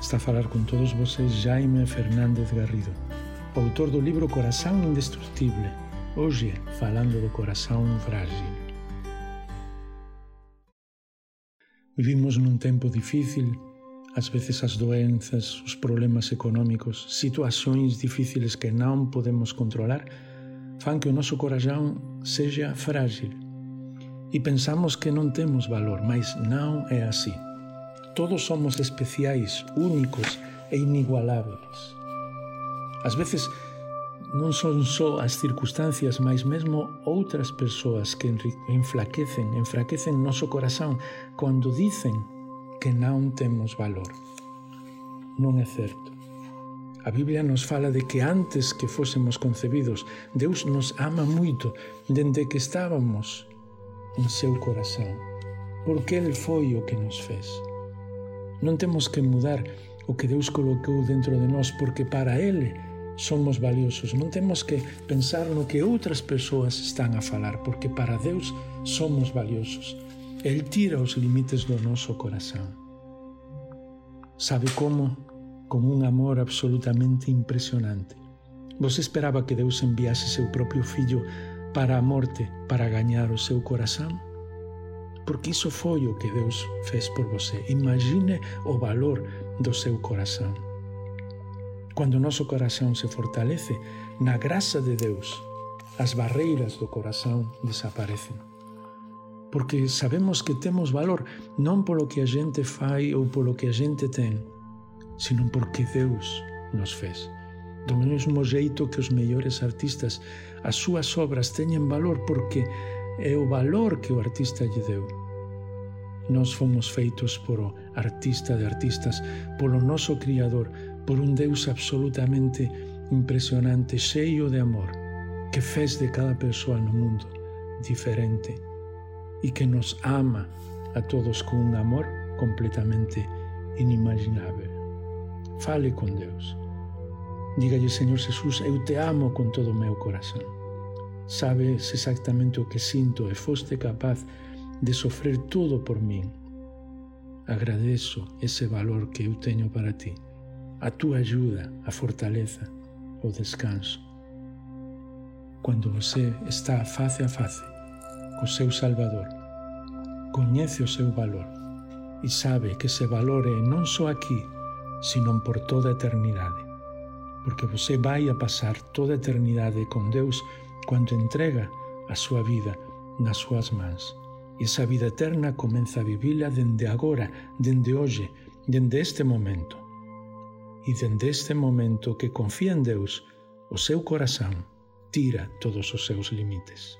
Está a falar con todos vocês Jaime Fernández Garrido, autor do libro Coração Indestrutível, hoje falando do coração frágil. Vivimos num tempo difícil, ás veces as doenzas, os problemas económicos, situacións difíciles que non podemos controlar, fan que o noso coração seja frágil. E pensamos que non temos valor, mas non é así. Todos somos especiais, únicos e inigualáveis. Ás veces non son só as circunstancias, mas mesmo outras persoas que enflaquecen, enfraquecen noso corazón cando dicen que non temos valor. Non é certo. A Biblia nos fala de que antes que fósemos concebidos, Deus nos ama moito dende que estábamos en seu corazón, porque Ele foi o que nos fez. Non temos que mudar o que Deus colocou dentro de nós porque para Ele somos valiosos. Non temos que pensar no que outras persoas están a falar porque para Deus somos valiosos. El tira os limites do noso corazón. Sabe como? Con un amor absolutamente impresionante. Vos esperaba que Deus enviase seu propio fillo para a morte, para gañar o corazón? Porque iso foi o que Deus fez por você. Imagine o valor do seu coração. Quando nosso coração se fortalece, na graça de Deus, as barreiras do coração desaparecem. Porque sabemos que temos valor non polo que a gente fai ou polo que a gente ten, sino porque Deus nos fez. Do mesmo jeito que os mellores artistas, as súas obras teñen valor porque é o valor que o artista lle deu. Nós fomos feitos por o artista de artistas, polo noso Criador, por un Deus absolutamente impresionante, cheio de amor, que fez de cada persoa no mundo diferente e que nos ama a todos con un amor completamente inimaginável. Fale con Deus. Dígalle, Señor Jesús, eu te amo con todo o meu corazón. Sabes exactamente o que sinto e foste capaz de sofrer tudo por min. Agradeço ese valor que eu teño para ti, a tua ajuda, a fortaleza, o descanso. Quando você está face a face co seu Salvador, coñece o seu valor e sabe que ese valor é non só aquí, sino por toda a eternidade, porque você vai a pasar toda a eternidade con Deus quando entrega a súa vida nas súas mãos. E esa vida eterna comeza a vivila dende agora, dende hoxe, dende este momento. E dende este momento que confía en Deus, o seu corazón tira todos os seus limites.